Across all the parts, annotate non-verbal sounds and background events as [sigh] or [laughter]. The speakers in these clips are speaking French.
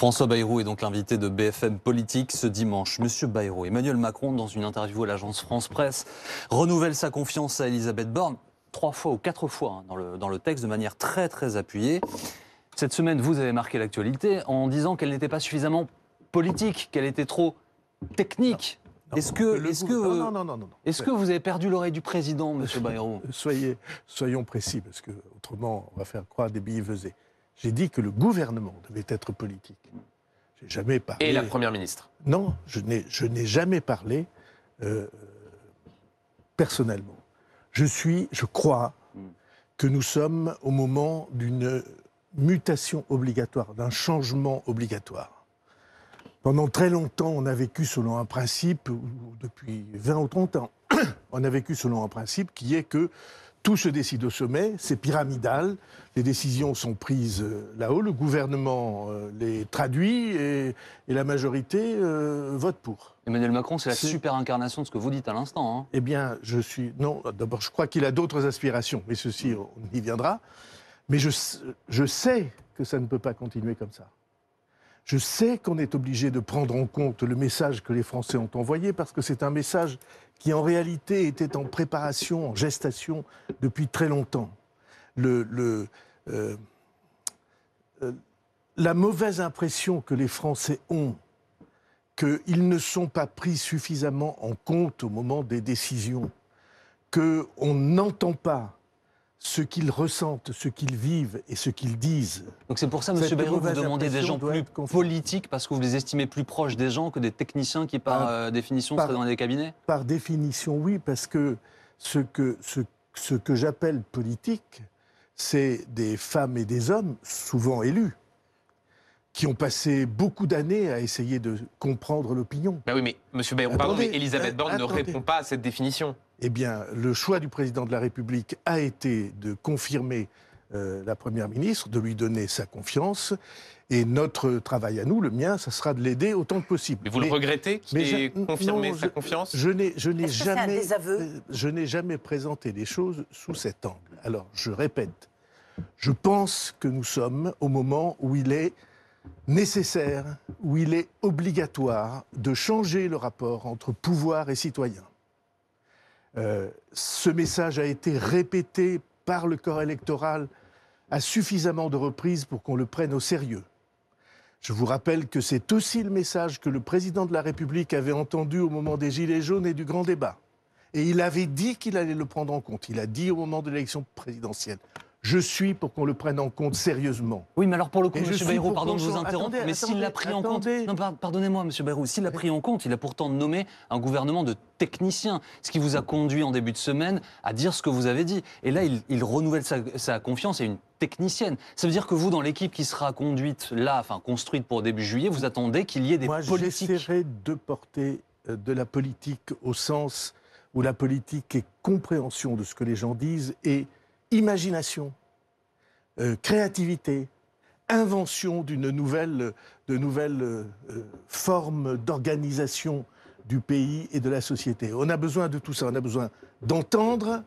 François Bayrou est donc l'invité de BFM Politique ce dimanche. Monsieur Bayrou, Emmanuel Macron, dans une interview à l'agence France Presse, renouvelle sa confiance à Elisabeth Borne, trois fois ou quatre fois hein, dans, le, dans le texte, de manière très très appuyée. Cette semaine, vous avez marqué l'actualité en disant qu'elle n'était pas suffisamment politique, qu'elle était trop technique. Est-ce que, est que, est que vous avez perdu l'oreille du président, Monsieur [laughs] Bayrou? Soyez, soyons précis, parce que autrement, on va faire croire des billets j'ai dit que le gouvernement devait être politique. J'ai jamais parlé. Et la première ministre Non, je n'ai jamais parlé euh, personnellement. Je suis, je crois, que nous sommes au moment d'une mutation obligatoire, d'un changement obligatoire. Pendant très longtemps, on a vécu selon un principe, depuis 20 ou 30 ans, [coughs] on a vécu selon un principe qui est que tout se décide au sommet, c'est pyramidal, les décisions sont prises euh, là-haut, le gouvernement euh, les traduit et, la majorité euh, vote pour. Emmanuel Macron, c'est la super incarnation de ce que vous dites à l'instant. Hein. Eh bien, je suis. Non, d'abord, je crois qu'il a d'autres aspirations, mais ceci, on y viendra. Mais je, je sais que ça ne peut pas continuer comme ça. Je sais qu'on est obligé de prendre en compte le message que les Français ont envoyé parce que c'est un message qui en réalité était en préparation, en gestation depuis très longtemps. Euh, euh, la mauvaise impression que les Français ont qu'ils ne sont pas pris suffisamment en compte au moment des décisions, qu'on n'entend pas ce qu'ils ressentent, ce qu'ils vivent et ce qu'ils disent. Donc c'est pour ça, M. Bayrou, que vous demandez des gens plus politiques parce que vous les estimez plus proches des gens que des techniciens qui, par, euh, définition, seraient dans des cabinets? Par définition, oui, parce que ce que, ce, ce que j'appelle politique, c'est des femmes et des hommes, souvent élus, qui ont passé beaucoup d'années à essayer de comprendre l'opinion. Ben oui, mais M. Bayrou, pardon, mais Elisabeth Borne ne répond pas à cette définition eh bien, le choix du président de la République a été de confirmer euh, la Première ministre, de lui donner sa confiance. Et notre travail à nous, le mien, ça sera de l'aider autant que possible. Mais vous le regrettez qu'il ait confirmé sa confiance Je n'ai jamais, euh, je n'ai jamais présenté les choses sous cet angle. Alors, je répète, je pense que nous sommes au moment où il est nécessaire, où il est obligatoire de changer le rapport entre pouvoir et citoyen. Euh, ce message a été répété par le corps électoral à suffisamment de reprises pour qu'on le prenne au sérieux. Je vous rappelle que c'est aussi le message que le président de la République avait entendu au moment des Gilets jaunes et du grand débat. Et il avait dit qu'il allait le prendre en compte. Il a dit au moment de l'élection présidentielle je suis pour qu'on le prenne en compte sérieusement. Oui, mais alors pour le coup, M. Bayrou, pardon de vous interrompre, mais s'il l'a pris en compte. Non, pardonnez-moi, M. Bayrou, s'il l'a pris en compte, il a pourtant nommé un gouvernement de techniciens, ce qui vous a conduit en début de semaine à dire ce que vous avez dit. Et là, il, renouvelle sa, confiance à une technicienne. Ça veut dire que vous, dans l'équipe qui sera conduite là, enfin construite pour début juillet, vous attendez qu'il y ait des Moi, politiques. J'essaierai de porter euh, de la politique au sens où la politique est compréhension de ce que les gens disent et imagination, euh, créativité, invention d'une nouvelle, de euh, d'organisation du pays et de la société. On a besoin de tout ça, on a besoin d'entendre,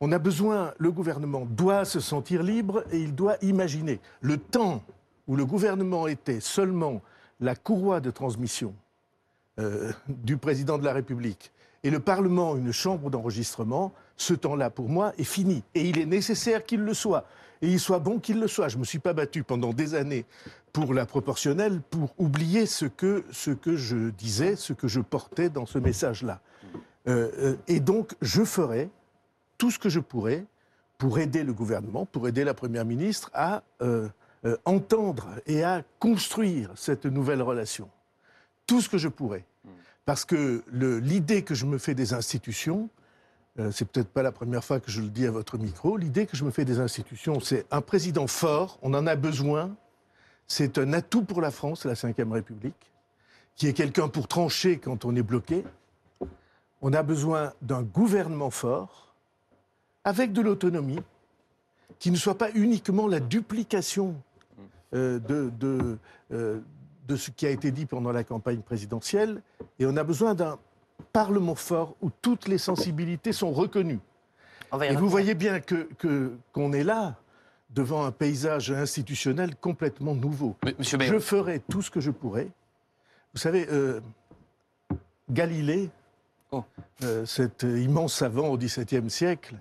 on a besoin, le gouvernement doit se sentir libre et il doit imaginer. Le temps où le gouvernement était seulement la courroie de transmission euh, du président de la République et le Parlement une chambre d'enregistrement, ce temps-là, pour moi, est fini. Et il est nécessaire qu'il le soit. Et il soit bon qu'il le soit. Je ne me suis pas battu pendant des années pour la proportionnelle, pour oublier ce que, ce que je disais, ce que je portais dans ce message-là. Euh, euh, et donc, je ferai tout ce que je pourrai pour aider le gouvernement, pour aider la Première ministre à euh, entendre et à construire cette nouvelle relation. Tout ce que je pourrai. Parce que l'idée que je me fais des institutions, c'est peut-être pas la première fois que je le dis à votre micro, l'idée que je me fais des institutions, c'est un président fort, on en a besoin, c'est un atout pour la France, la Ve République, qui est quelqu'un pour trancher quand on est bloqué. On a besoin d'un gouvernement fort, avec de l'autonomie, qui ne soit pas uniquement la duplication euh, de, euh, de ce qui a été dit pendant la campagne présidentielle, et on a besoin d'un Parlement fort où toutes les sensibilités sont reconnues. Et vous voyez bien que qu'on est là devant un paysage institutionnel complètement nouveau. Monsieur je ferai tout ce que je pourrai. Vous savez, euh, Galilée, oh. euh, cet immense savant au XVIIe siècle,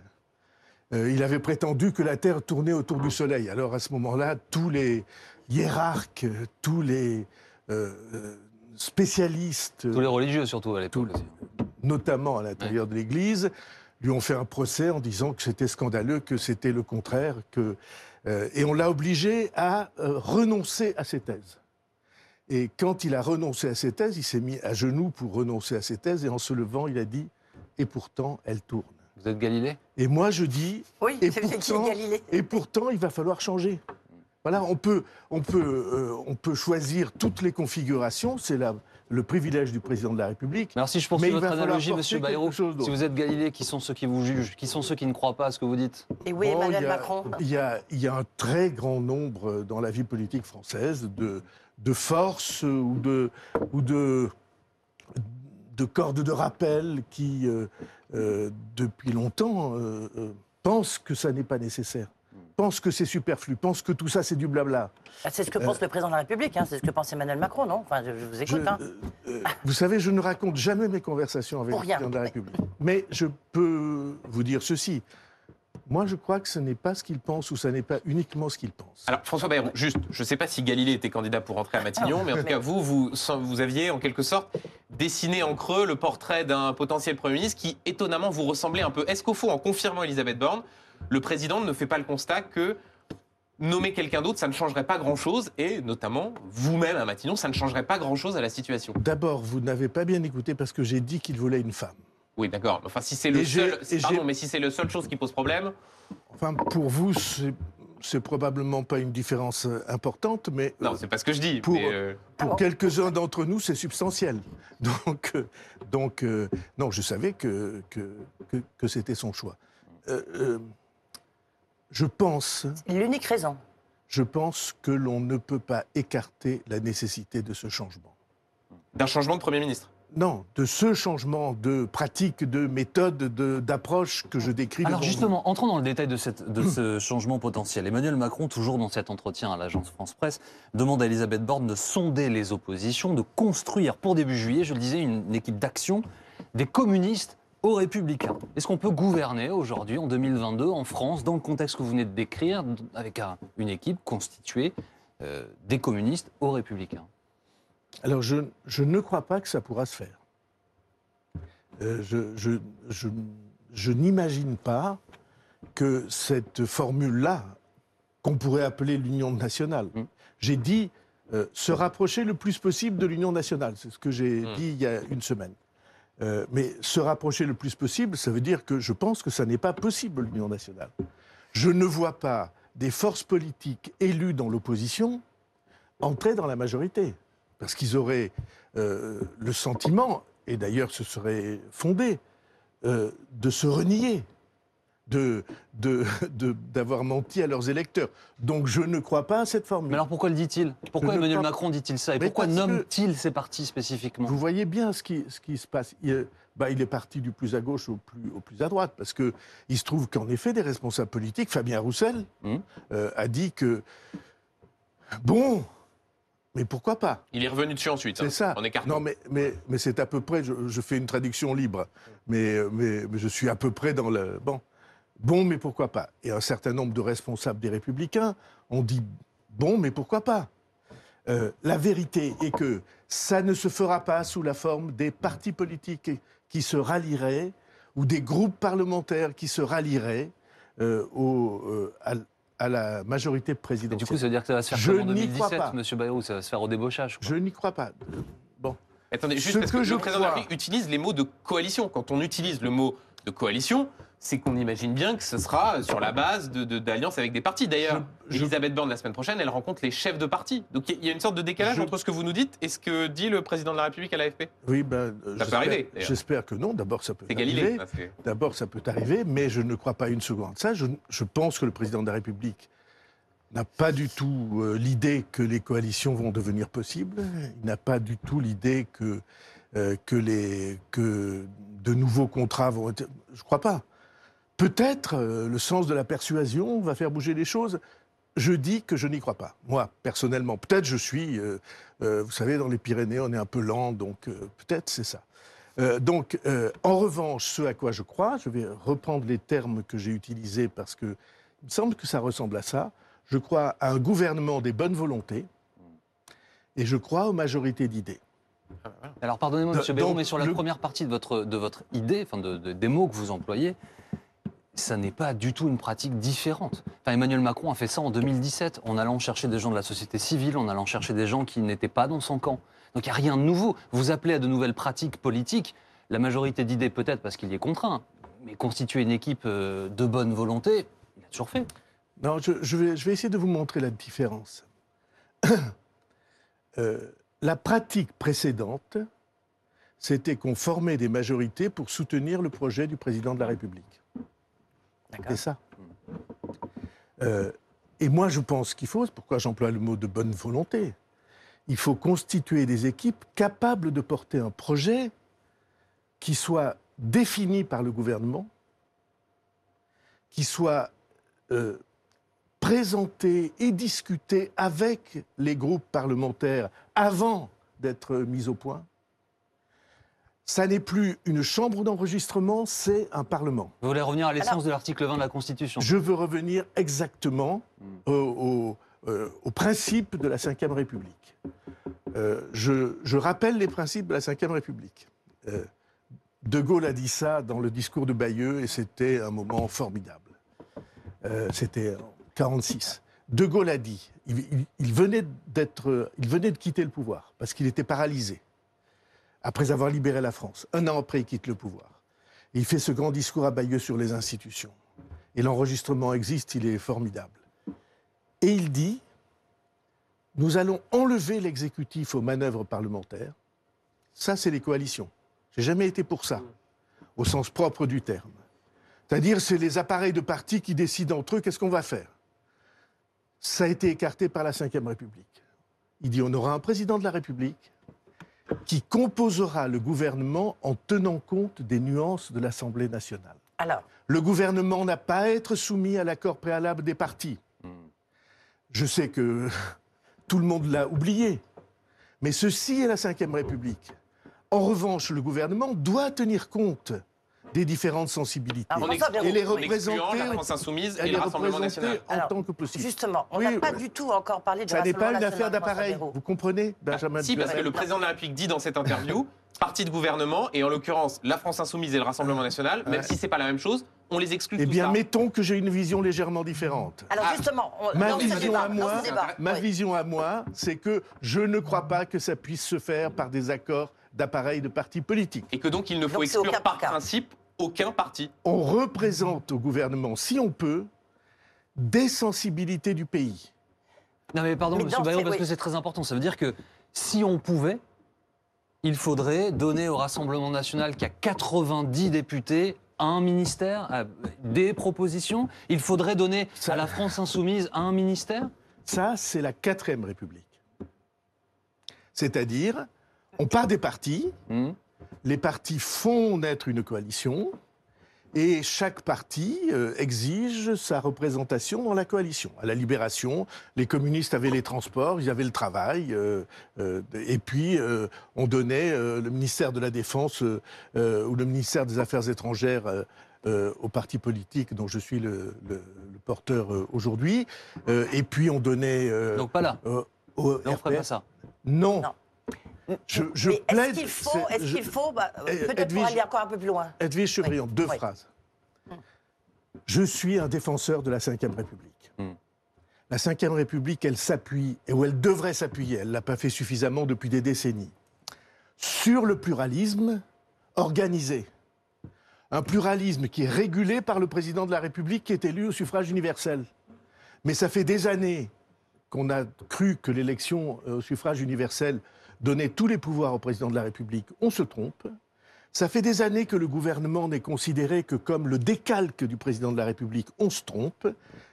euh, il avait prétendu que la Terre tournait autour du Soleil. Alors à ce moment-là, tous les hiérarques, tous les spécialistes... Tous les religieux surtout à l'époque Notamment à l'intérieur de l'Église, lui ont fait un procès en disant que c'était scandaleux, que c'était le contraire, que, euh, et on l'a obligé à euh, renoncer à ses thèses. Et quand il a renoncé à ses thèses, il s'est mis à genoux pour renoncer à ses thèses, et en se levant, il a dit Et pourtant, elle tourne. Vous êtes Galilée? Et moi, je dis Oui, et pourtant, Galilée. et pourtant, il va falloir changer. Voilà, on peut, on peut, euh, on peut choisir toutes les configurations, c'est la, le privilège du président de la République. Alors si je poursuis votre analogie, Monsieur Bayrou, si vous êtes Galilée, qui sont ceux qui vous jugent Qui sont ceux qui ne croient pas à ce que vous dites? Et oui, Emmanuel Macron. il y, a, il y, a, un très grand nombre dans la vie politique française de, de forces ou de, ou de, de cordes de rappel qui, euh, euh, depuis longtemps, euh, pensent que ça n'est pas nécessaire pense que c'est superflu, pense que tout ça c'est du blabla. Ah, c'est ce que pense euh, le président de la République, hein, c'est ce que pense Emmanuel Macron, non? Enfin, je, vous écoute. Hein. Euh, euh, vous savez, je ne raconte jamais mes conversations avec le président de la République. Mais je peux vous dire ceci. Moi, je crois que ce n'est pas ce qu'il pense ou ce n'est pas uniquement ce qu'il pense. Alors, François Bayrou, juste, je ne sais pas si Galilée était candidat pour rentrer à Matignon, mais en tout cas, vous, vous, vous aviez en quelque sorte dessiné en creux le portrait d'un potentiel Premier ministre qui, étonnamment, vous ressemblait un peu. Est-ce qu'au fond, en confirmant Elisabeth Borne, le président ne fait pas le constat que nommer quelqu'un d'autre, ça ne changerait pas grand-chose, et notamment vous-même à Matignon, ça ne changerait pas grand-chose à la situation. D'abord, vous n'avez pas bien écouté parce que j'ai dit qu'il voulait une femme. Oui, d'accord. Enfin, si c'est le seul, pardon, mais si c'est le seule chose qui pose problème. Enfin, pour vous, c'est probablement pas une différence euh, importante, mais non, c'est pas ce que je dis. Pour, euh, pour quelques-uns d'entre nous, c'est substantiel. [laughs] Donc, euh, donc, non, je savais que que, que, c'était son choix je pense. L'unique raison. Je pense que l'on ne peut pas écarter la nécessité de ce changement. D'un changement de Premier ministre? Non, de ce changement de pratique, de méthode, d'approche que je décris. Alors justement, entrons dans le détail de, cette, de ce [clears throat] changement potentiel. Emmanuel Macron, toujours dans cet entretien à l'agence France-Presse, demande à Elisabeth Borne de sonder les oppositions, de construire pour début juillet, je le disais, une équipe d'action des communistes aux républicains. Est-ce qu'on peut gouverner aujourd'hui, en 2022, en France, dans le contexte que vous venez de décrire, avec une équipe constituée euh, des communistes aux républicains? Alors, je, ne crois pas que ça pourra se faire. Euh, je, n'imagine pas que cette formule-là, qu'on pourrait appeler l'union nationale, mmh. j'ai dit euh, se rapprocher le plus possible de l'union nationale. C'est ce que j'ai mmh. dit il y a une semaine. Euh, mais se rapprocher le plus possible, ça veut dire que je pense que ça n'est pas possible, l'Union nationale. Je ne vois pas des forces politiques élues dans l'opposition entrer dans la majorité. Parce qu'ils auraient euh, le sentiment, et d'ailleurs ce serait fondé, euh, de se renier d'avoir de, menti à leurs électeurs. Donc je ne crois pas à cette formule. Mais alors pourquoi le dit-il? Pourquoi Emmanuel Macron dit-il ça? Et pourquoi nomme-t-il ces partis spécifiquement? Vous voyez bien ce qui, ce qui se passe. Il, bah, il, est parti du plus à gauche au plus, au plus à droite, parce qu'il se trouve qu'en effet, des responsables politiques, Fabien Roussel, hum. euh, a dit que, bon, mais pourquoi pas? Il est revenu dessus ensuite. C'est hein, ça. En Non, mais, mais, mais c'est à peu près. Je, je, fais une traduction libre, mais, mais, mais, je suis à peu près dans le. Bon. Bon, mais pourquoi pas? Et un certain nombre de responsables des Républicains ont dit bon, mais pourquoi pas? Euh, La vérité est que ça ne se fera pas sous la forme des partis politiques qui se rallieraient ou des groupes parlementaires qui se rallieraient euh, au, euh, à, la majorité présidentielle. du coup, ça veut dire que ça va se faire en 2017, M. Bayrou, ça va se faire au débauchage. Je n'y crois pas. Bon. Attendez, juste parce que, le président de la République utilise les mots de coalition. Quand on utilise le mot de coalition, c'est qu'on imagine bien que ce sera sur la base d'alliances de, avec des partis. D'ailleurs, Elisabeth Borne, la semaine prochaine, elle rencontre les chefs de partis. Donc il y, a une sorte de décalage entre ce que vous nous dites et ce que dit le président de la République à l'AFP. Oui, ben, ça peut arriver. J'espère que non. D'abord, ça peut arriver. D'abord, ça peut arriver, mais je ne crois pas une seconde. Ça, je, je pense que le président de la République n'a pas du tout euh, l'idée que les coalitions vont devenir possibles. Il n'a pas du tout l'idée que, euh, que, les, que de nouveaux contrats vont être... Je ne crois pas. Peut-être euh, le sens de la persuasion va faire bouger les choses. je dis que je n'y crois pas. Moi, personnellement, peut-être je suis, euh, euh, vous savez, dans les Pyrénées, on est un peu lent, donc euh, peut-être c'est ça. Donc, en revanche, ce à quoi je crois, je vais reprendre les termes que j'ai utilisés parce que il me semble que ça ressemble à ça. Je crois à un gouvernement des bonnes volontés et je crois aux majorités d'idées. Alors pardonnez-moi, Bayrou, donc, mais sur la première partie de votre, de votre idée, enfin de- de- des mots que vous employez, ça n'est pas du tout une pratique différente. Emmanuel Macron a fait ça en 2017, en allant chercher des gens de la société civile, en allant chercher des gens qui n'étaient pas dans son camp. Donc il n'y a rien de nouveau. Vous appelez à de nouvelles pratiques politiques, la majorité d'idées peut-être parce qu'il y est contraint, mais constituer une équipe euh, de bonne volonté, il a toujours fait. Non, je, je vais, je vais essayer de vous montrer la différence. [coughs] Euh, la pratique précédente, c'était qu'on formait des majorités pour soutenir le projet du président de la République. C'est ça. Euh, et moi, je pense qu'il faut, c'est pourquoi j'emploie le mot de bonne volonté, il faut constituer des équipes capables de porter un projet qui soit défini par le gouvernement, qui soit euh, présenté et discuté avec les groupes parlementaires avant d'être mis au point. Ça n'est plus une chambre d'enregistrement, c'est un parlement. Vous voulez revenir à l'essence Alors- de l'article 20 de la Constitution? Je veux revenir exactement au, au- euh, au principe de la Ve République. Euh, je, je rappelle les principes de la Ve République. Euh, de Gaulle a dit ça dans le discours de Bayeux et c'était un moment formidable. Euh, c'était en 46. De Gaulle a dit, il, il- il venait d'être, il venait de quitter le pouvoir parce qu'il était paralysé après avoir libéré la France. Un an après, il quitte le pouvoir. Il fait ce grand discours à Bayeux sur les institutions. Et l'enregistrement existe, il est formidable. Et il dit, nous allons enlever l'exécutif aux manœuvres parlementaires. Ça, c'est les coalitions. J'ai jamais été pour ça, au sens propre du terme. C'est-à-dire, c'est les appareils de parti qui décident entre eux qu'est-ce qu'on va faire? Ça a été écarté par la Ve République. Il dit, on aura un président de la République qui composera le gouvernement en tenant compte des nuances de l'Assemblée nationale. Alors, Le gouvernement n'a pas à être soumis à l'accord préalable des partis. Je sais que tout le monde l'a oublié, mais ceci est la Ve République. En revanche, le gouvernement doit tenir compte des différentes sensibilités. Et les représenter- la France Insoumise et National. en Alors, tant que possible. justement, on Oui, n'a pas du tout encore parlé du Ça n'est pas une affaire d'appareil. Vous comprenez, [laughs] Benjamin Si, parce que le président de la République dit dans cette interview, [laughs] parti de gouvernement, et en l'occurrence la France Insoumise et le Rassemblement National, même Ouais. si c'est pas la même chose, on les exclut Eh bien, ça. mettons que j'ai une vision légèrement différente. Alors Ah. justement, on, Ma vision débat, à moi, Ma oui. vision à moi, c'est que je ne crois pas que ça puisse se faire par des accords d'appareils de partis politiques. Et que donc il ne faut Donc, exclure par par cas. principe aucun parti. On représente au gouvernement, si on peut, des sensibilités du pays. Non mais pardon, Mais Bayrou, ces- parce oui. que c'est très important. Ça veut dire que si on pouvait, il faudrait donner au Rassemblement national qui a 90 députés un ministère, euh, des propositions. Il faudrait donner Ça- à la France insoumise un ministère? Ça, c'est la quatrième République. C'est-à-dire, on part des partis, Hmm. Les partis font naître une coalition, et chaque parti euh, exige sa représentation dans la coalition. À la Libération, les communistes avaient les transports, ils avaient le travail, euh, euh, et puis euh, on donnait euh, le ministère de la Défense euh, euh, ou le ministère des Affaires étrangères euh, euh, aux partis politiques dont je suis le, le- le porteur euh, aujourd'hui, Euh, et puis on donnait euh, Donc pas là. euh, au Là, on ferait pas RPR. ça. Non. Non. Je, je Mais est-ce qu'il faut, c'est- est-ce je- qu'il faut, bah, Eh, peut-être pour Edwige- aller encore un peu plus loin. Edwige Chevrillon, deux oui. phrases. Je suis un défenseur de la Ve République. Hmm. La Ve République, elle s'appuie, et où elle devrait s'appuyer, elle ne l'a pas fait suffisamment depuis des décennies, sur le pluralisme organisé. Un pluralisme qui est régulé par le président de la République qui est élu au suffrage universel. Mais ça fait des années qu'on a cru que l'élection euh, au suffrage universel donnait tous les pouvoirs au président de la République. On se trompe. Ça fait des années que le gouvernement n'est considéré que comme le décalque du président de la République. On se trompe.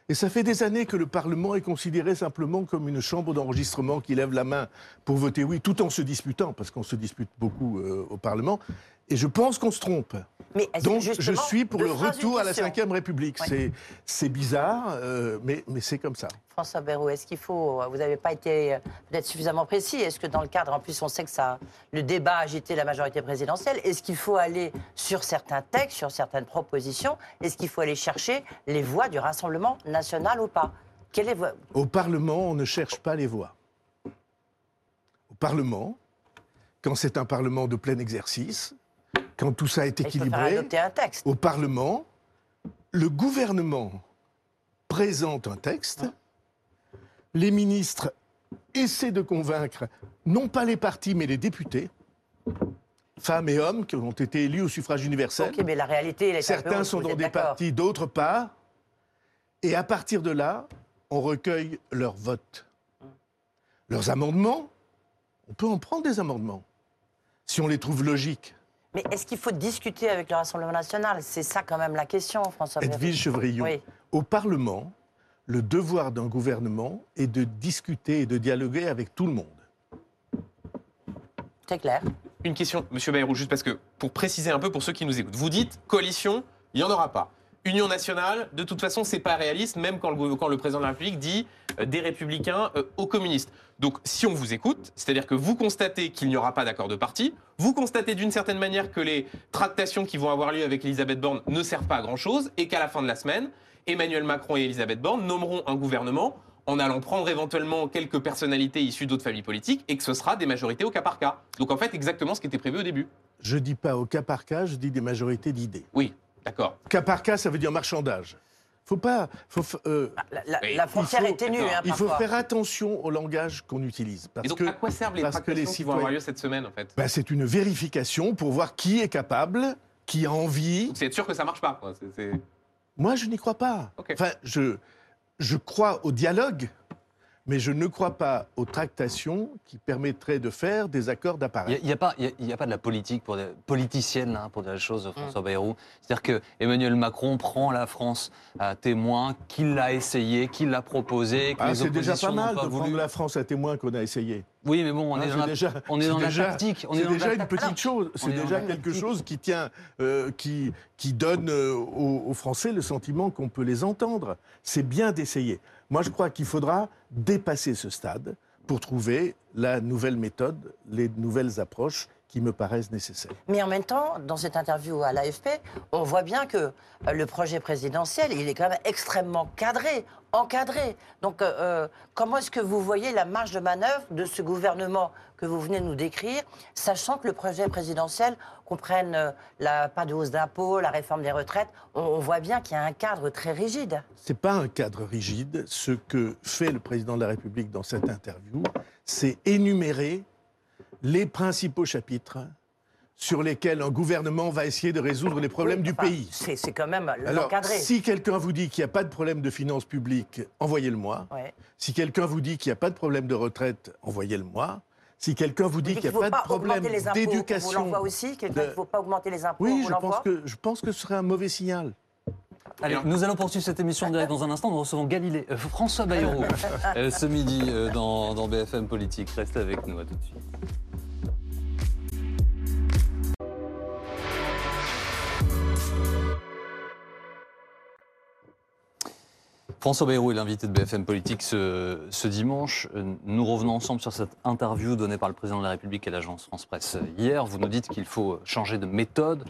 Et ça fait des années que le Parlement est considéré simplement comme une chambre d'enregistrement qui lève la main pour voter oui, tout en se disputant, parce qu'on se dispute beaucoup euh, au Parlement. Et je pense qu'on se trompe. Mais Donc je suis pour le retour à la. Ve République. Ouais. C'est- bizarre, euh, mais, mais c'est comme ça. François Bayrou, est-ce qu'il faut, vous n'avez pas été euh, peut-être suffisamment précis, est-ce que dans le cadre, en plus on sait que ça, le débat a agité la majorité présidentielle, est-ce qu'il faut aller sur certains textes, sur certaines propositions, est-ce qu'il faut aller chercher les voix du Rassemblement national ou pas? Quelle est Au Parlement, on ne cherche pas les voix. Au Parlement, quand c'est un Parlement de plein exercice, quand tout ça est équilibré, adopter un texte. au Parlement, le gouvernement présente un texte, les ministres essaient de convaincre non pas les partis mais les députés, femmes et hommes qui ont été élus au suffrage universel. Ok, mais la réalité, elle est Certains sont dans des partis, d'autres pas. Et à partir de là, on recueille leurs votes. Leurs amendements, on peut en prendre des amendements, si on les trouve logiques. Mais est-ce qu'il faut discuter avec le Rassemblement national? C'est ça quand même la question, François. Edwige Chevrillon, Oui. au Parlement, le devoir d'un gouvernement est de discuter et de dialoguer avec tout le monde. C'est clair. Une question, Monsieur Bayrou, juste parce que pour préciser un peu pour ceux qui nous écoutent. Vous dites coalition, il n'y en aura pas. Union nationale, de toute façon, c'est pas réaliste, même quand le, quand le président de la République dit euh, des républicains euh, aux communistes. Donc, si on vous écoute, c'est-à-dire que vous constatez qu'il n'y aura pas d'accord de parti, vous constatez d'une certaine manière que les tractations qui vont avoir lieu avec Elisabeth Borne ne servent pas à grand-chose, et qu'à la fin de la semaine, Emmanuel Macron et Elisabeth Borne nommeront un gouvernement en allant prendre éventuellement quelques personnalités issues d'autres familles politiques, et que ce sera des majorités au cas par cas. Donc, en fait, exactement ce qui était prévu au début. Je dis pas au cas par cas, je dis des majorités d'idées. Oui, d'accord. Cas par cas, ça veut dire marchandage. Faut pas. Faut, euh, La, la- frontière il faut- est ténue, hein, il faut faire attention au langage qu'on utilise. Parce Et donc, que à quoi servent les parce que les tractations qui vont avoir lieu cette semaine, en fait ben, c'est une vérification pour voir qui est capable, qui a envie. C'est sûr que ça marche pas. quoi. Moi, je n'y crois pas. Enfin, je, je crois au dialogue, mais je ne crois pas aux tractations qui permettraient de faire des accords Il d'appareil. n'y a, pas- il y a- il y a pas de la politique pour des, politicienne hein, pour dire les Mm. choses, François Bayrou. C'est-à-dire que Emmanuel Macron prend la France à témoin, qu'il l'a essayé, qu'il l'a proposé, que Ah, les c'est déjà pas mal pas de voulu. prendre la France à témoin qu'on a essayé. Oui, mais bon, on Hein, est dans la, déjà- on est c'est dans la déjà- tactique. C'est déjà une petite chose. C'est déjà quelque chose qui tient, euh, qui, qui donne euh, aux, aux Français le sentiment qu'on peut les entendre. C'est bien d'essayer. Moi, je crois qu'il faudra dépasser ce stade pour trouver la nouvelle méthode, les nouvelles approches qui me paraissent nécessaires. Mais en même temps, dans cette interview à l'AFP, on voit bien que euh, le projet présidentiel, il est quand même extrêmement cadré, encadré. Donc, euh, euh, comment est-ce que vous voyez la marge de manœuvre de ce gouvernement que vous venez de nous décrire, sachant que le projet présidentiel comprenne la, pas de hausse d'impôts, la réforme des retraites On, on voit bien qu'il y a un cadre très rigide. C'est pas un cadre rigide. Ce que fait le président de la République dans cette interview, c'est énumérer les principaux chapitres sur lesquels un gouvernement va essayer de résoudre les problèmes du Enfin, pays. C'est quand même l'encadré. si quelqu'un vous dit qu'il n'y a pas de problème de finances publiques, envoyez-le-moi. Ouais. Si quelqu'un vous dit qu'il n'y a pas de problème de retraite, envoyez-le-moi. Si quelqu'un vous dit qu'il n'y a pas ne de faut pas problème augmenter les impôts. On vous d'éducation. l'envoie aussi Quelqu'un de- ne faut pas augmenter les impôts on Oui, je pense, que, je pense que ce serait un mauvais signal. Allez, nous allons poursuivre cette émission en direct dans un instant. Nous recevons Galilée, euh, François Bayrou [laughs] euh, ce midi euh, dans, dans BFM Politique. Restez avec nous, à tout de suite. François Bayrou est l'invité de BFM Politique ce, ce dimanche. Euh, Nous revenons ensemble sur cette interview donnée par le président de la République à l'agence France Presse hier. Vous nous dites qu'il faut changer de méthode.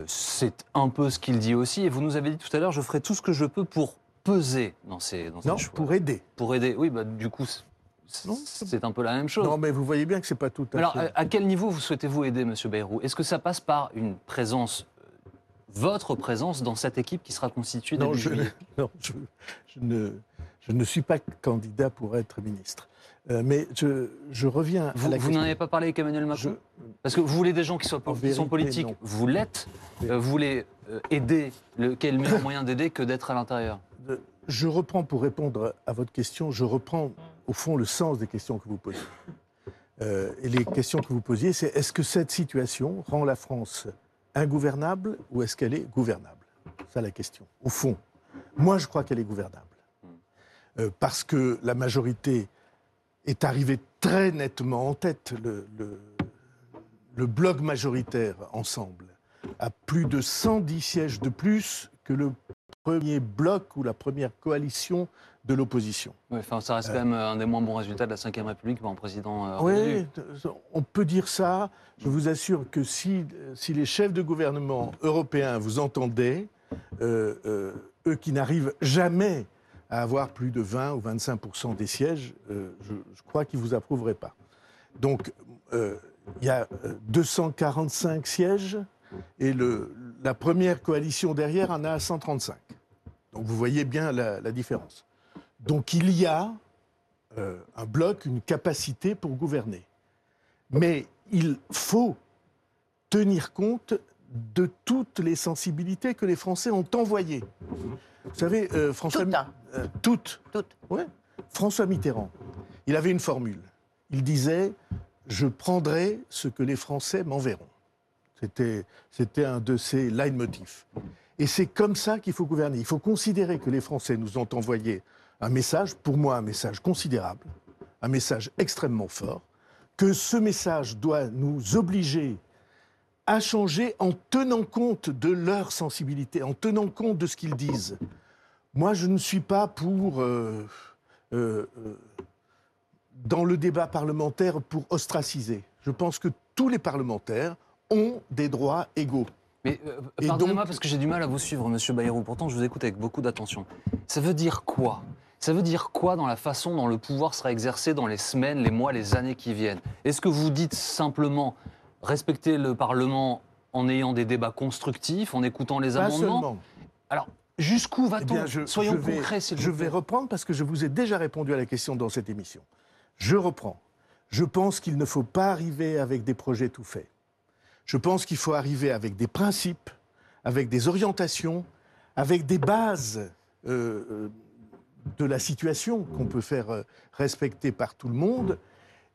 Euh, C'est un peu ce qu'il dit aussi. Et vous nous avez dit tout à l'heure, je ferai tout ce que je peux pour peser dans ces, dans ces Non, choix. pour aider. Pour aider. Oui, bah, du coup, c'est- un peu la même chose. Non, mais vous voyez bien que c'est pas tout à Alors, fait. à à quel niveau vous souhaitez-vous aider, Monsieur Bayrou? Est-ce que ça passe par une présence, euh, votre présence dans cette équipe qui sera constituée non, je, [laughs] non, je, je ne, je ne suis pas candidat pour être ministre. Euh, mais je, reviens à Vous, la vous question. n'en avez pas parlé avec Emmanuel Macron Parce que vous voulez des gens qui, soient, En qui vérité, sont politiques, non. vous l'êtes. Euh, vous voulez euh, aider. Le, quel est le meilleur moyen d'aider que d'être à l'intérieur je reprends pour répondre à votre question, je reprends au fond le sens des questions que vous posez. Euh, et les questions que vous posiez, c'est est-ce que cette situation rend la France ingouvernable ou est-ce qu'elle est gouvernable? Ça la question. Au fond, moi je crois qu'elle est gouvernable. Euh, parce que la majorité est arrivée très nettement en tête. Le bloc majoritaire ensemble a plus de 110 sièges de plus que le premier bloc ou la première coalition de l'opposition. Enfin, ça reste quand même un des moins bons résultats de la Ve République pour un président. euh, Oui, on peut dire ça. Je vous assure que si, si les chefs de gouvernement européens vous entendaient, euh, euh, eux qui n'arrivent jamais à avoir plus de 20 ou 25% des sièges, euh, je, je crois qu'ils vous approuveraient pas. Donc, euh, il y a euh, 245 sièges et le, la première coalition derrière en a 135. Donc, vous voyez bien la, la différence. Donc, il y a euh, un bloc, une capacité pour gouverner. Mais il faut tenir compte de toutes les sensibilités que les Français ont envoyées. Vous savez, euh, François... Toutes, euh, toutes. Toutes. Ouais. François Mitterrand, il avait une formule. Il disait Je prendrai ce que les Français m'enverront. C'était, c'était un de ses leitmotifs. Et c'est comme ça qu'il faut gouverner. Il faut considérer que les Français nous ont envoyé un message, pour moi un message considérable, un message extrêmement fort, que ce message doit nous obliger à changer en tenant compte de leur sensibilité, en tenant compte de ce qu'ils disent. Moi, je ne suis pas pour, euh, euh, euh, dans le débat parlementaire, pour ostraciser. Je pense que tous les parlementaires ont des droits égaux. Mais euh, pardonnez-moi donc- parce que j'ai du mal à vous suivre, Monsieur Bayrou. Pourtant, je vous écoute avec beaucoup d'attention. Ça veut dire quoi? Ça veut dire quoi dans la façon dont le pouvoir sera exercé dans les semaines, les mois, les années qui viennent? Est-ce que vous dites simplement respecter le Parlement en ayant des débats constructifs, en écoutant les Pas amendements? seulement. Alors, jusqu'où Eh va-t-on Soyons je vais- concrets, s'il Je vous plaît. vais reprendre parce que je vous ai déjà répondu à la question dans cette émission. Je reprends. Je pense qu'il ne faut pas arriver avec des projets tout faits. Je pense qu'il faut arriver avec des principes, avec des orientations, avec des bases euh, euh, de la situation qu'on peut faire euh, respecter par tout le monde.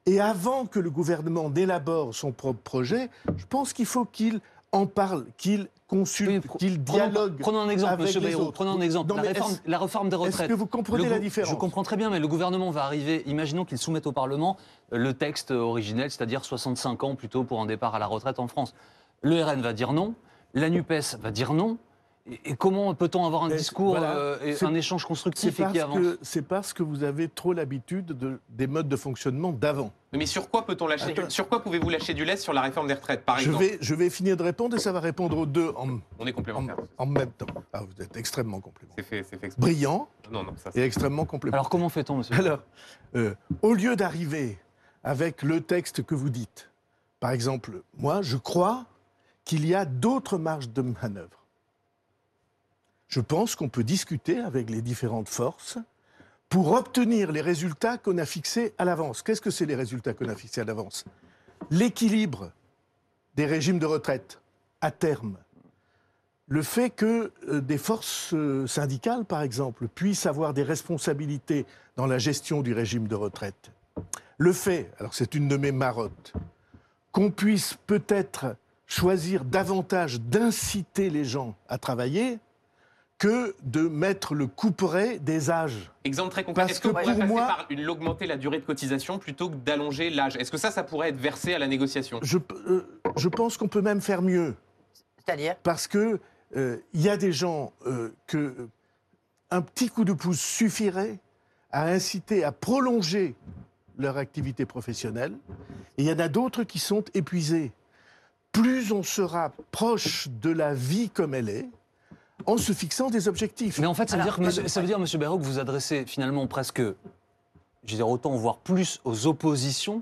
Et avant que le gouvernement n'élabore son propre projet, je pense qu'il faut qu'il en parle, qu'il consulte, Oui, qu'il dialogue. Prenons un exemple, avec Monsieur les Bayrou. Prenons un exemple. Non, la, réforme, est-ce- la réforme des Est-ce retraites. que vous comprenez Le la différence Je comprends très bien, mais le gouvernement va arriver. Imaginons qu'il soumette au Parlement euh, le texte originel, c'est-à-dire 65 ans plutôt pour un départ à la retraite en France. Le RN va dire non, la NUPES va dire non. Et, comment peut-on avoir un discours voilà, euh, un échange constructif et qui avance c'est parce que vous avez trop l'habitude de, des modes de fonctionnement d'avant. Mais sur quoi peut-on lâcher du-. Sur quoi pouvez-vous lâcher du lest sur la réforme des retraites, par Je exemple vais, je vais finir de répondre et ça va répondre aux deux en, On est en, complémentaires. en même temps. Ah, vous êtes extrêmement complémentaire. C'est fait, c'est fait exprès. Brillant Non, non, ça. et extrêmement complémentaire. Alors comment fait-on, monsieur Alors, euh, au lieu d'arriver avec le texte que vous dites, par exemple, moi, je crois qu'il y a d'autres marges de manœuvre. Je pense qu'on peut discuter avec les différentes forces pour obtenir les résultats qu'on a fixés à l'avance. Qu'est-ce que c'est les résultats qu'on a fixés à l'avance? L'équilibre des régimes de retraite à terme. Le fait que euh, des forces euh, syndicales, par exemple, puissent avoir des responsabilités dans la gestion du régime de retraite. Le fait, alors c'est une de mes marottes, qu'on puisse peut-être choisir davantage d'inciter les gens à travailler que de mettre le couperet des âges. Exemple très concret. Parce Est-ce que pourrait pour passer moi- par une, augmenter la durée de cotisation plutôt que d'allonger l'âge? Est-ce que ça, ça pourrait être versé à la négociation? Je, euh, je pense qu'on peut même faire mieux. C'est-à-dire? Parce que euh, il y a des gens euh, que euh, un petit coup de pouce suffirait à inciter à prolonger leur activité professionnelle, et il y en a d'autres qui sont épuisés. Plus on sera proche de la vie comme elle est, en se fixant des objectifs. Mais en fait, ça veut Alors, dire, monsieur, ça veut dire, monsieur Bayrou, que vous adressez finalement presque, je veux dire, autant voire plus aux oppositions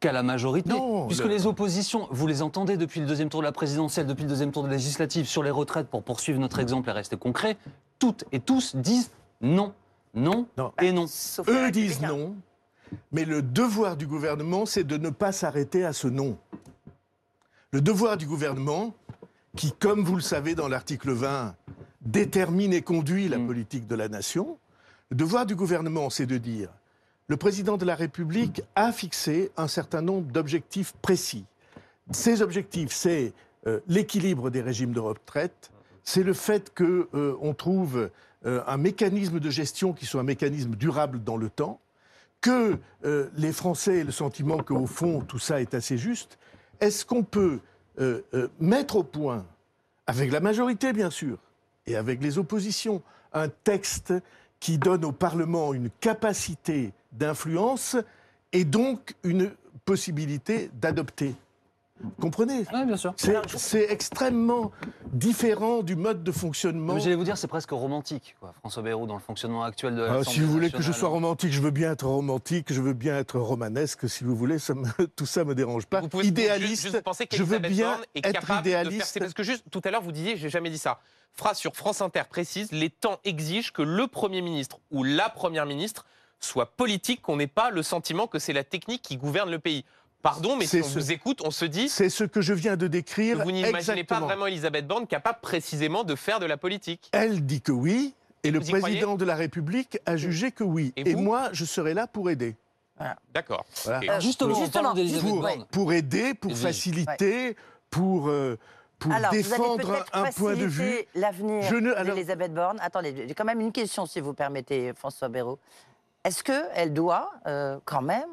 qu'à la majorité. Non, puisque le- les oppositions, vous les entendez depuis le deuxième tour de la présidentielle, depuis le deuxième tour de législative, sur les retraites, pour poursuivre notre exemple et rester concret, toutes et tous disent non, non, Non. et non. Sauf les Eux disent non, mais le devoir du gouvernement, c'est de ne pas s'arrêter à ce non. Le devoir du gouvernement, qui, comme vous le savez dans l'article 20, détermine et conduit la Mm. politique de la nation, le devoir du gouvernement, c'est de dire le président de la République a fixé un certain nombre d'objectifs précis. Ces objectifs, c'est euh, l'équilibre des régimes de retraite, c'est le fait qu'on trouve euh, un mécanisme de gestion qui soit un mécanisme durable dans le temps, que euh, les Français aient le sentiment qu'au fond, tout ça est assez juste. est-ce qu'on peut euh, euh, mettre au point, avec la majorité bien sûr, et avec les oppositions, un texte qui donne au Parlement une capacité d'influence et donc une possibilité d'adopter Comprenez Oui, bien sûr. C'est- extrêmement différent du mode de fonctionnement. Mais J'allais vous dire, c'est presque romantique, quoi. François Bayrou, dans le fonctionnement actuel de Ah, l'Assemblée si vous voulez que je sois romantique, je veux bien être romantique, je veux bien être romanesque, si vous voulez, ça me- [laughs] tout ça me dérange pas. Vous pouvez idéaliste, juste, juste penser je veux bien est être capable de faire. idéaliste. C'est parce que juste tout à l'heure vous disiez, j'ai jamais dit ça. Phrase sur France Inter précise les temps exigent que le Premier ministre ou la Première ministre soit politique, qu'on n'ait pas le sentiment que c'est la technique qui gouverne le pays. Pardon, mais si on ce- vous écoute, on se dit C'est ce que je viens de que décrire. vous n'imaginez pas vraiment Elisabeth Borne capable précisément de faire de la politique. Elle dit que oui, et le président de la République a jugé que oui. Et moi, je serai là pour aider. D'accord. Voilà. Alors justement, Justement, pour, Borne, pour aider, pour faciliter, pour, euh, pour Alors, vous allez défendre un point de vue. l'avenir Je ne- alors- d'Elisabeth Borne. Attendez, j'ai quand même une question, si vous permettez, François Bayrou. Est-ce qu'elle doit, euh, quand même,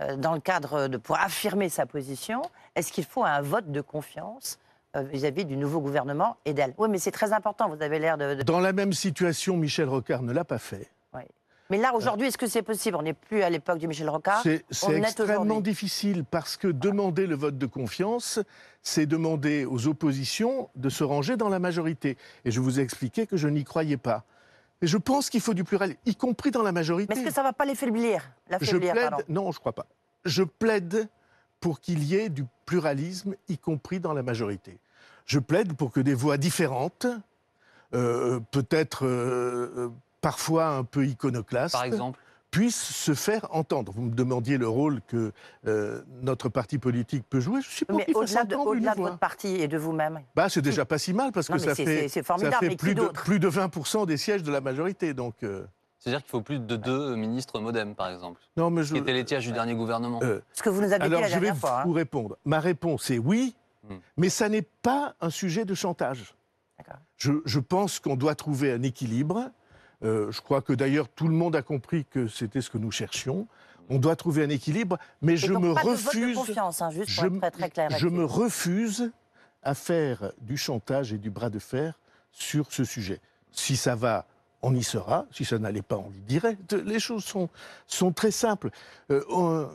euh, dans le cadre de pour affirmer sa position, est-ce qu'il faut un vote de confiance euh, vis-à-vis du nouveau gouvernement et d'elle? Oui, mais c'est très important. Vous avez l'air de, de- Dans la même situation, Michel Rocard ne l'a pas fait. Mais là, aujourd'hui, est-ce que c'est possible? On n'est plus à l'époque du Michel Rocard. C'est extrêmement difficile parce que demander le vote de confiance, c'est demander aux oppositions de se ranger dans la majorité. Et je vous ai expliqué que je n'y croyais pas. Et je pense qu'il faut du plural, y compris dans la majorité. Mais est-ce que ça ne va pas les faiblir Je L'affaiblir, plaide, non, je crois pas. Je plaide pour qu'il y ait du pluralisme, y compris dans la majorité. Je plaide pour que des voix différentes, euh, peut-être euh, euh, parfois un peu iconoclastes, par exemple. Puissent se faire entendre. Vous me demandiez le rôle que euh, notre parti politique peut jouer. Je suis pour Mais qu'il fasse au-delà de, entendre une au-delà de voix. votre parti et de vous-même, Bah, c'est déjà pas si mal parce Non, que ça c'est- fait, ça fait plus, de, d'autre? plus de 20% des sièges de la majorité. Donc, euh, C'est-à-dire qu'il faut plus de deux ministres modem, par exemple. non, mais je, Qui était l'étiage du dernier gouvernement. euh, ce que vous nous avez Alors, dit la je vais dernière fois. hein. vous répondre. Ma réponse est oui, Hmm. mais ça n'est pas un sujet de chantage. D'accord. Je, je pense qu'on doit trouver un équilibre. Euh, je crois que d'ailleurs tout le monde a compris que c'était ce que nous cherchions. On doit trouver un équilibre, mais Et je me refuse. je, me refuse à faire du chantage et du bras de fer sur ce sujet. Si ça va, on y sera. Si ça n'allait pas, on le dirait. Les choses sont, sont très simples. Euh, on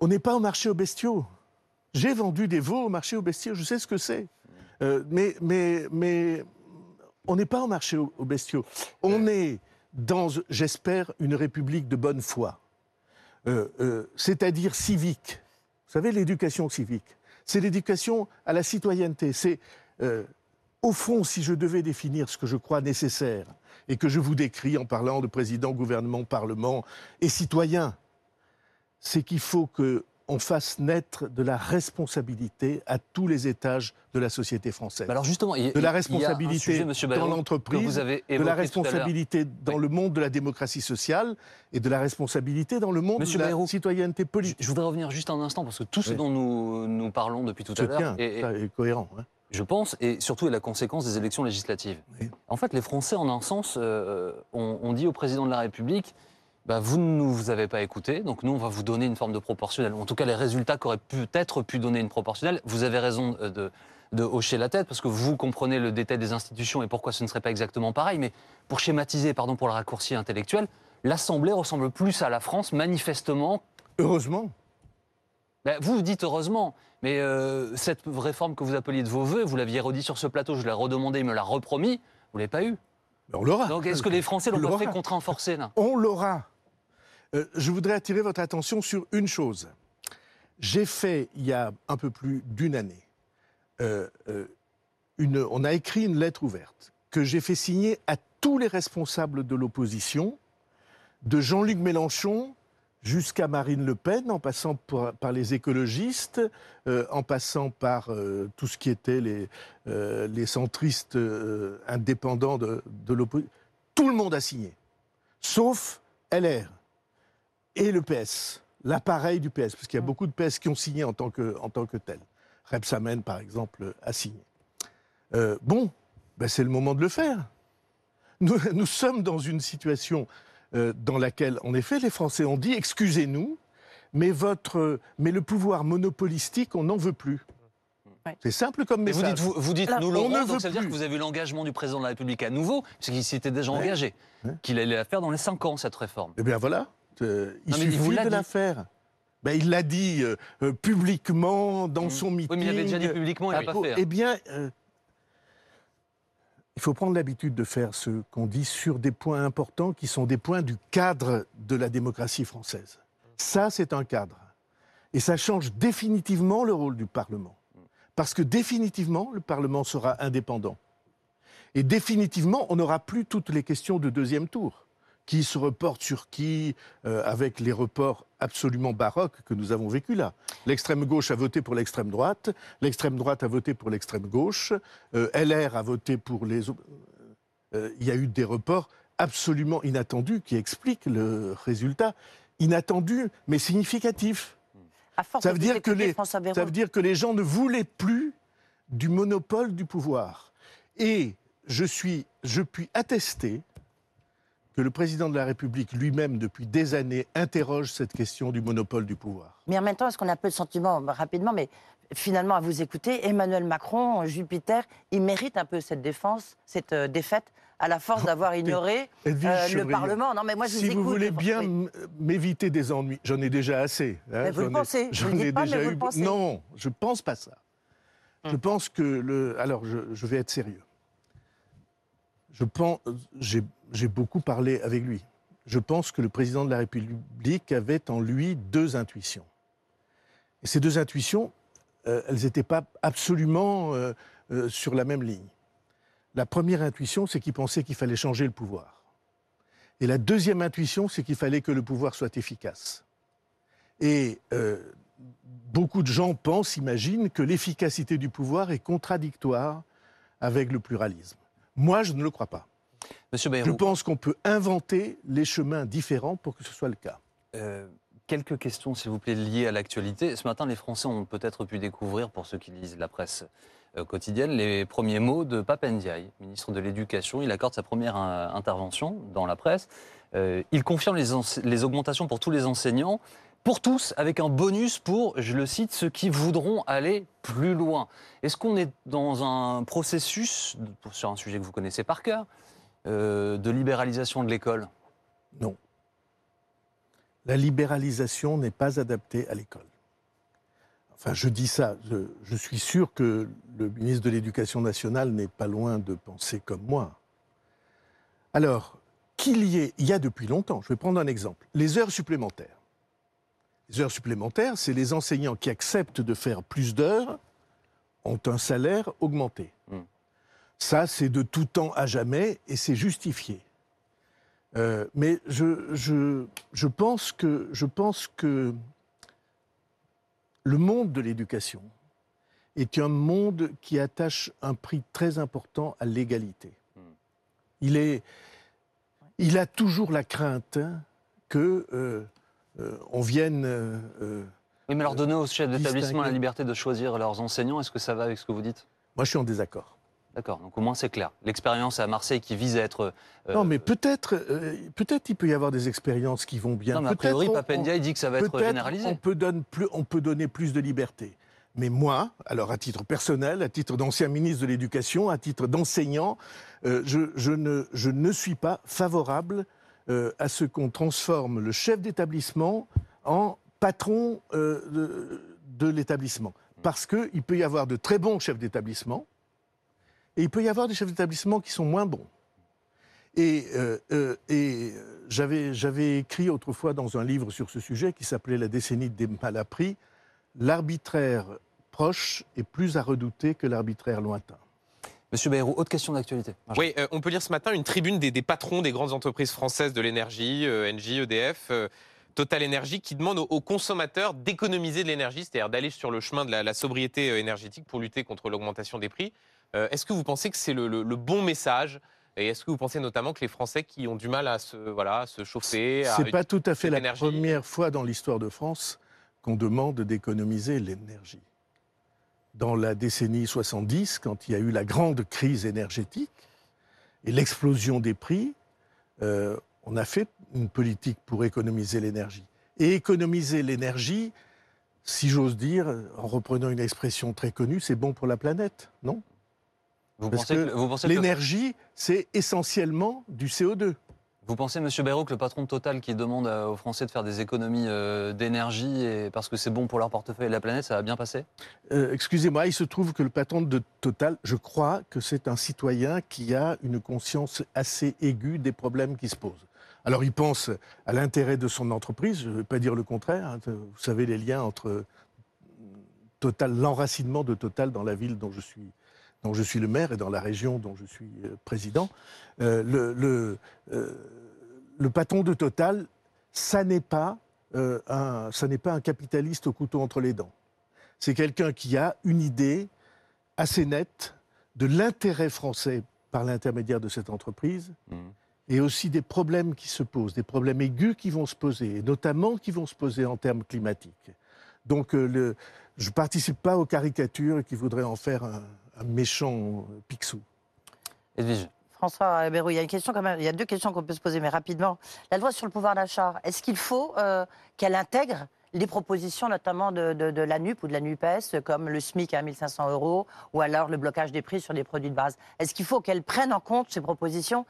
on n'est pas au marché aux bestiaux. J'ai vendu des veaux au marché aux bestiaux, je sais ce que c'est. Euh, mais, mais, mais on n'est pas au marché aux, aux bestiaux. On est dans, j'espère, une république de bonne foi. Euh, euh, c'est-à-dire civique. Vous savez, l'éducation civique, c'est l'éducation à la citoyenneté. C'est, euh, au fond, si je devais définir ce que je crois nécessaire et que je vous décris en parlant de président, gouvernement, parlement et citoyen, c'est qu'il faut que on fasse naître de la responsabilité à tous les étages de la société française. Bah alors justement, il y a- de la il y a un responsabilité sujet, dans l'entreprise, de la responsabilité dans Oui. le monde de la démocratie sociale et de la responsabilité dans le monde Monsieur de la citoyenneté politique. je voudrais revenir juste un instant parce que tout ce Oui. dont nous, nous parlons depuis tout à l'heure est- cohérent. hein. je pense, et surtout est la conséquence des élections législatives. Oui. En fait, les Français, en un sens, euh, ont, ont dit au président de la République bah, vous ne nous avez pas écoutés, donc nous, on va vous donner une forme de proportionnelle. En tout cas, les résultats qu'aurait peut-être pu donner une proportionnelle. Vous avez raison euh, de, de hocher la tête, parce que vous comprenez le détail des institutions et pourquoi ce ne serait pas exactement pareil. Mais pour schématiser, pardon pour le raccourci intellectuel, l'Assemblée ressemble plus à la France, manifestement, Heureusement. ben, vous, vous dites heureusement, mais euh, cette réforme que vous appeliez de vos voeux, vous l'aviez redit sur ce plateau, je l'ai redemandé, il me l'a repromis, vous ne l'avez pas eu. On l'aura. Donc est-ce que les Français l'ont pas fait contraint forcé là? On l'aura. Euh, je voudrais attirer votre attention sur une chose. J'ai fait, il y a un peu plus d'une année, euh, euh, on a écrit une lettre ouverte que j'ai fait signer à tous les responsables de l'opposition, de Jean-Luc Mélenchon jusqu'à Marine Le Pen, en passant par, les écologistes, en passant par tout ce qui était les, centristes indépendants de l'opposition. Tout le monde a signé, sauf LR et le PS, l'appareil du PS, parce qu'il y a beaucoup de PS qui ont signé en tant que, en tant que tel. Rebsamen, par exemple, a signé. Euh, bon, ben c'est le moment de le faire. Nous, [laughs] nous sommes dans une situation euh, dans laquelle, en effet, les Français ont dit excusez-nous, mais, votre, mais le pouvoir monopolistique, on n'en veut plus. Ouais. C'est simple comme Mais vous message. dites, vous, vous dites Alors, nous on l'aurons, ne donc veut ça veut dire que vous avez eu l'engagement du président de la République à nouveau, puisqu'il s'était déjà Ouais. engagé, Ouais. qu'il allait la faire dans les 5 ans, cette réforme. Eh bien voilà, euh, il Non, suffit de la dit. faire. Ben, il l'a dit euh, euh, publiquement dans son meeting. Oui, mais il avait déjà dit publiquement, il l'a pas fait. Eh bien, euh, il faut prendre l'habitude de faire ce qu'on dit sur des points importants qui sont des points du cadre de la démocratie française. Ça, c'est un cadre. Et ça change définitivement le rôle du Parlement. Parce que définitivement, le Parlement sera indépendant. Et définitivement, on n'aura plus toutes les questions de deuxième tour. Qui se reporte sur qui, euh, avec les reports absolument baroques que nous avons vécus là. L'extrême gauche a voté pour l'extrême droite, l'extrême droite a voté pour l'extrême gauche, euh, LR a voté pour les... Euh, Il y a eu des reports absolument inattendus qui expliquent le résultat. Inattendu, mais significatif. Ça veut dire que les- Ça veut dire que les gens ne voulaient plus du monopole du pouvoir. Et je, suis, je puis attester que le président de la République lui-même, depuis des années, interroge cette question du monopole du pouvoir. Mais en même temps, est-ce qu'on a peu le sentiment, bah, rapidement, mais finalement, à vous écouter, Emmanuel Macron, Jupiter, il mérite un peu cette défense, cette euh, défaite, à la force d'avoir ignoré euh, le Parlement. Non, mais moi, je si vous vous voulez bien Oui. m'éviter des ennuis, j'en ai déjà assez. hein, Mais vous le j'en ai- pensez, vous ai pas, mais déjà vous eu. le pensez. Non, je pense pas ça. Je Hum. pense que le. Alors, je, je vais être sérieux. Je pense. J'ai j'ai beaucoup parlé avec lui. Je pense que le président de la République avait en lui deux intuitions. Et ces deux intuitions, euh, elles n'étaient pas absolument euh, euh, sur la même ligne. La première intuition, c'est qu'il pensait qu'il fallait changer le pouvoir. Et la deuxième intuition, c'est qu'il fallait que le pouvoir soit efficace. Et beaucoup de gens pensent, imaginent que l'efficacité du pouvoir est contradictoire avec le pluralisme. Moi, je ne le crois pas. Monsieur Je Bayrou, pense qu'on peut inventer les chemins différents pour que ce soit le cas. euh, quelques questions, s'il vous plaît, liées à l'actualité. Ce matin, les Français ont peut-être pu découvrir, pour ceux qui lisent la presse euh, quotidienne, les premiers mots de Pape Ndiaye, ministre de l'Éducation. Il accorde sa première euh, intervention dans la presse. Euh, il confirme les, augmentations pour tous les enseignants, pour tous, avec un bonus pour, je le cite, ceux qui voudront aller plus loin. Est-ce qu'on est dans un processus, sur un sujet que vous connaissez par cœur, euh, de libéralisation de l'école Non. La libéralisation n'est pas adaptée à l'école. Enfin, je dis ça, je, je suis sûr que le ministre de l'Éducation nationale n'est pas loin de penser comme moi. Alors, qu'il y ait, il y a depuis longtemps, je vais prendre un exemple, les heures supplémentaires. Les heures supplémentaires, c'est les enseignants qui acceptent de faire plus d'heures ont un salaire augmenté. Hmm. Ça, c'est de tout temps à jamais et c'est justifié. Euh, mais je, je, je, pense que, je pense que le monde de l'éducation est un monde qui attache un prix très important à l'égalité. Hmm. Il, est, il a toujours la crainte hein, que euh, euh, on vienne. euh, Oui, mais leur donner aux chefs d'établissement la liberté de choisir leurs enseignants, est-ce que ça va avec ce que vous dites? Moi, je suis en désaccord. D'accord, donc au moins c'est clair. L'expérience à Marseille qui vise à être. euh, non, mais peut-être, euh, peut-être il peut y avoir des expériences qui vont bien. non, mais a priori, on- Pape on- Ndiaye dit que ça va être généralisé. On peut, donner plus, on peut donner plus de liberté. Mais moi, alors à titre personnel, à titre d'ancien ministre de l'Éducation, à titre d'enseignant, euh, je, je ne, je ne suis pas favorable à ce qu'on transforme le chef d'établissement en patron de, de l'établissement. Parce qu'il peut y avoir de très bons chefs d'établissement et il peut y avoir des chefs d'établissement qui sont moins bons. Et, euh, euh, et j'avais, j'avais écrit autrefois dans un livre sur ce sujet qui s'appelait La décennie des malappris, l'arbitraire proche est plus à redouter que l'arbitraire lointain. Monsieur Bayrou, autre question d'actualité. Oui, euh, on peut lire ce matin une tribune des, des patrons des grandes entreprises françaises de l'énergie, euh, Engie, EDF, euh, Total Energy, qui demandent aux, aux consommateurs d'économiser de l'énergie, c'est-à-dire d'aller sur le chemin de la, la sobriété énergétique pour lutter contre l'augmentation des prix. Euh, est-ce que vous pensez que c'est le, le- le bon message Et est-ce que vous pensez notamment que les Français qui ont du mal à se, voilà, à se chauffer, C'est pas tout à fait la première fois dans l'histoire de France qu'on demande d'économiser l'énergie. Dans la décennie 70, quand il y a eu la grande crise énergétique et l'explosion des prix, euh, on a fait une politique pour économiser l'énergie. Et économiser l'énergie, si j'ose dire, en reprenant une expression très connue, c'est bon pour la planète, non? Vous Parce pensez que L'énergie, c'est essentiellement du CO2. Vous pensez, Monsieur Bayrou, que le patron de Total qui demande aux Français de faire des économies euh, d'énergie et parce que c'est bon pour leur portefeuille et la planète, ça va bien passer? Euh, Excusez-moi, il se trouve que le patron de Total, je crois que c'est un citoyen qui a une conscience assez aiguë des problèmes qui se posent. Alors il pense à l'intérêt de son entreprise, je ne veux pas dire le contraire, hein, vous savez les liens entre Total, l'enracinement de Total dans la ville dont je suis, dont je suis le maire et dans la région dont je suis euh, président. Euh, le, le, euh, le patron de Total, ça n'est pas, euh, un, ça n'est pas un capitaliste au couteau entre les dents. C'est quelqu'un qui a une idée assez nette de l'intérêt français par l'intermédiaire de cette entreprise et aussi des problèmes qui se posent, des problèmes aigus qui vont se poser, et notamment qui vont se poser en termes climatiques. Donc le, je ne participe pas aux caricatures qui voudraient en faire un, un méchant Picsou. Edwige François Bayrou, il y a une question quand même, il y a deux questions qu'on peut se poser, mais rapidement. La loi sur le pouvoir d'achat, est-ce qu'il faut euh, qu'elle intègre les propositions notamment de, de, de la NUP ou de la NUPES, comme le SMIC à 1500 euros, ou alors le blocage des prix sur les produits de base? Est-ce qu'il faut qu'elle prenne en compte ces propositions?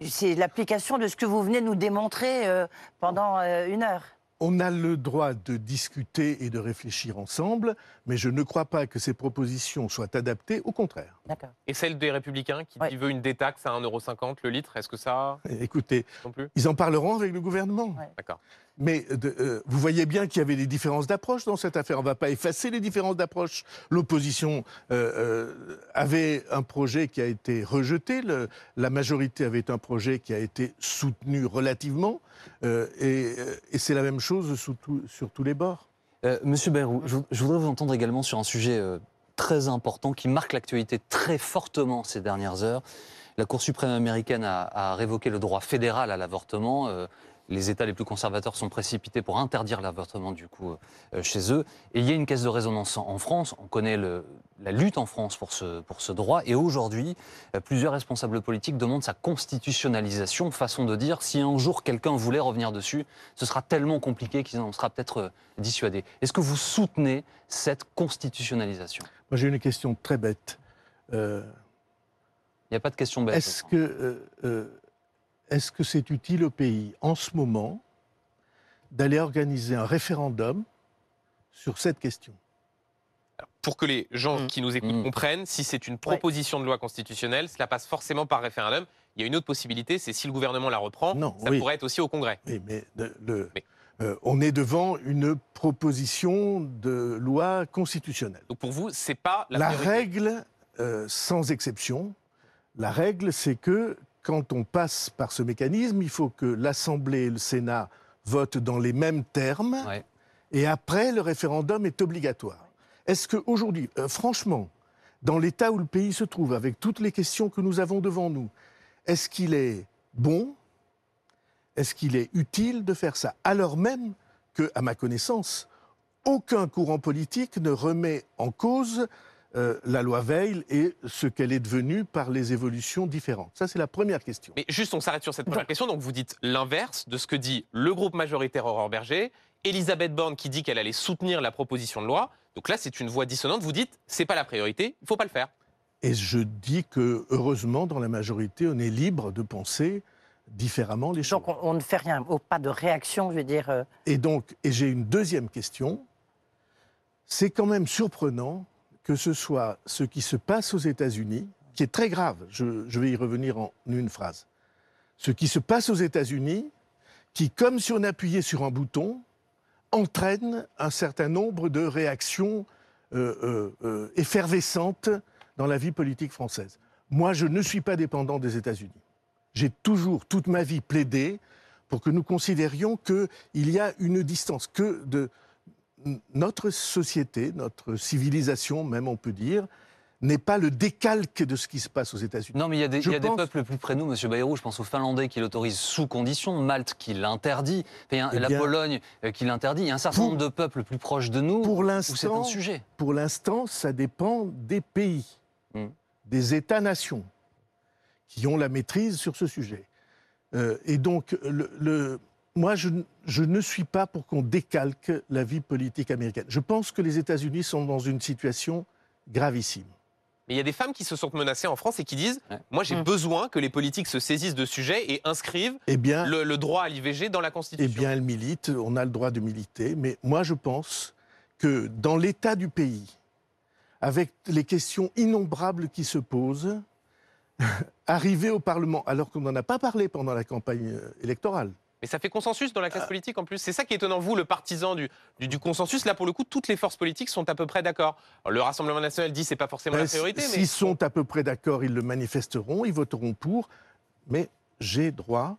C'est l'application de ce que vous venez de nous démontrer euh, pendant euh, une heure. On a le droit de discuter et de réfléchir ensemble, mais je ne crois pas que ces propositions soient adaptées, au contraire. D'accord. Et celle des Républicains qui Ouais. veut une détaxe à 1,50€ le litre, est-ce que ça Écoutez, non plus? ils en parleront avec le gouvernement. Ouais. D'accord. Mais de- euh, vous voyez bien qu'il y avait des différences d'approche dans cette affaire. On ne va pas effacer les différences d'approche. L'opposition euh, euh, avait un projet qui a été rejeté. Le- la majorité avait un projet qui a été soutenu relativement. Euh, et euh, et c'est la même chose sous tout- sur tous les bords. Euh, Monsieur Bayrou, je, voudrais vous entendre également sur un sujet euh, très important qui marque l'actualité très fortement ces dernières heures. La Cour suprême américaine a, a révoqué le droit fédéral à l'avortement. Euh, les États les plus conservateurs sont précipités pour interdire l'avortement du coup euh, chez eux. Et il y a une caisse de résonance en France. On connaît le- la lutte en France pour ce, pour ce droit. Et aujourd'hui, euh, plusieurs responsables politiques demandent sa constitutionnalisation, façon de dire si un jour quelqu'un voulait revenir dessus, ce sera tellement compliqué qu'il en sera peut-être euh, dissuadé. Est-ce que vous soutenez cette constitutionnalisation? Moi, j'ai une question très bête. Euh, Il n'y a pas de question bête. Est-ce que est-ce que c'est utile au pays en ce moment d'aller organiser un référendum sur cette question? Alors, pour que les gens Mm. qui nous écoutent Mm. comprennent, si c'est une proposition de loi constitutionnelle, cela passe forcément par référendum. Il y a une autre possibilité, c'est si le gouvernement la reprend, Non, ça oui. pourrait être aussi au Congrès. Oui, mais le- le- Mais- euh, on est devant une proposition de loi constitutionnelle. Donc pour vous, c'est pas la, La, règle, euh, sans exception, la règle, c'est que quand on passe par ce mécanisme, il faut que l'Assemblée et le Sénat votent dans les mêmes termes, Ouais. et après, le référendum est obligatoire. Est-ce qu'aujourd'hui, euh, franchement, dans l'état où le pays se trouve, avec toutes les questions que nous avons devant nous, est-ce qu'il est bon, est-ce qu'il est utile de faire ça Alors même que, à ma connaissance, aucun courant politique ne remet en cause euh, la loi Veil et ce qu'elle est devenue par les évolutions différentes. Ça, c'est la première question. Mais juste, on s'arrête sur cette première question. Donc vous dites l'inverse de ce que dit le groupe majoritaire Aurore Berger, Elisabeth Borne qui dit qu'elle allait soutenir la proposition de loi. Donc là, c'est une voix dissonante. Vous dites, c'est pas la priorité, il faut pas le faire. Et je dis que, heureusement, dans la majorité, on est libre de penser différemment les choses. Donc on, on ne fait rien, oh, pas de réaction, je veux dire. euh, Et donc, et j'ai une deuxième question. C'est quand même surprenant que ce soit ce qui se passe aux États-Unis, qui est très grave, je, vais y revenir en une phrase. Ce qui se passe aux États-Unis, qui, comme si on appuyait sur un bouton, entraîne un certain nombre de réactions euh, euh, euh, effervescentes dans la vie politique française. Moi, je ne suis pas dépendant des États-Unis. J'ai toujours, toute ma vie, plaidé pour que nous considérions qu'il y a une distance, que de notre société, notre civilisation, même on peut dire, n'est pas le décalque de ce qui se passe aux États-Unis. Non, mais il y a des, y a peuples plus près de nous, Monsieur Bayrou. Je pense aux Finlandais qui l'autorisent sous condition, Malte qui l'interdit, Eh la Pologne euh, qui l'interdit. Il y a un certain Pour- nombre de peuples plus proches de nous Pour où c'est l'instant, un sujet. pour l'instant, ça dépend des pays, Mm. des États-nations, qui ont la maîtrise sur ce sujet. Euh, et donc, le, le- moi, je, ne suis pas pour qu'on décalque la vie politique américaine. Je pense que les États-Unis sont dans une situation gravissime. Mais il y a des femmes qui se sentent menacées en France et qui disent Ouais. Moi, j'ai Mm. besoin que les politiques se saisissent de sujets et inscrivent Eh bien, le, le droit à l'IVG dans la eh Constitution. bien, elle milite, on a le droit de militer, mais moi, je pense que dans l'état du pays, avec les questions innombrables qui se posent, [laughs] arriver au Parlement, alors qu'on n'en a pas parlé pendant la campagne euh, électorale, Mais ça fait consensus dans la classe politique en plus. C'est ça qui est étonnant. Vous, le partisan du, du, du consensus, là, pour le coup, toutes les forces politiques sont à peu près d'accord. Le Rassemblement national dit c'est pas forcément Ben, la priorité, mais. S'ils sont à peu près d'accord, ils le manifesteront, ils voteront pour, mais j'ai droit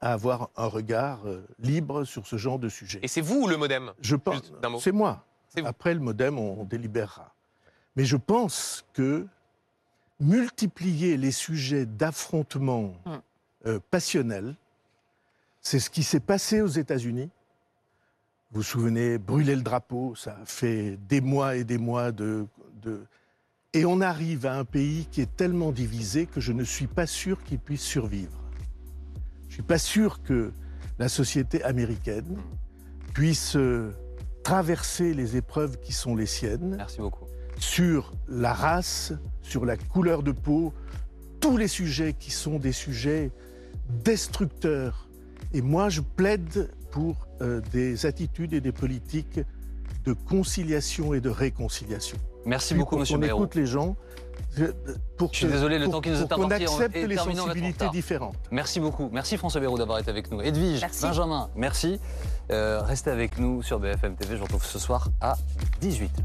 à avoir un regard euh, libre sur ce genre de sujet. Et c'est vous ou le modem? Je pense, c'est moi. Après le modem, on, on délibérera. Mais je pense que multiplier les sujets d'affrontement Hmm. euh, passionnels, c'est ce qui s'est passé aux États-Unis. Vous vous souvenez, brûler le drapeau, ça fait des mois et des mois de, de... Et on arrive à un pays qui est tellement divisé que je ne suis pas sûr qu'il puisse survivre. Je ne suis pas sûr que la société américaine puisse euh, traverser les épreuves qui sont les siennes Merci beaucoup. sur la race, sur la couleur de peau, tous les sujets qui sont des sujets destructeurs. Et moi, je plaide pour euh, des attitudes et des politiques de conciliation et de réconciliation. Merci Puis beaucoup, pour Monsieur qu'on Bayrou. écoute les gens, pour Je suis que- désolé, le pour- temps qui nous est pour qu'on imparti, on accepte est les on sensibilités différentes. Merci beaucoup. Merci François Bayrou d'avoir été avec nous. Edwige, Merci. Benjamin, merci. Euh, restez avec nous sur BFM TV. Je vous retrouve ce soir à 18h.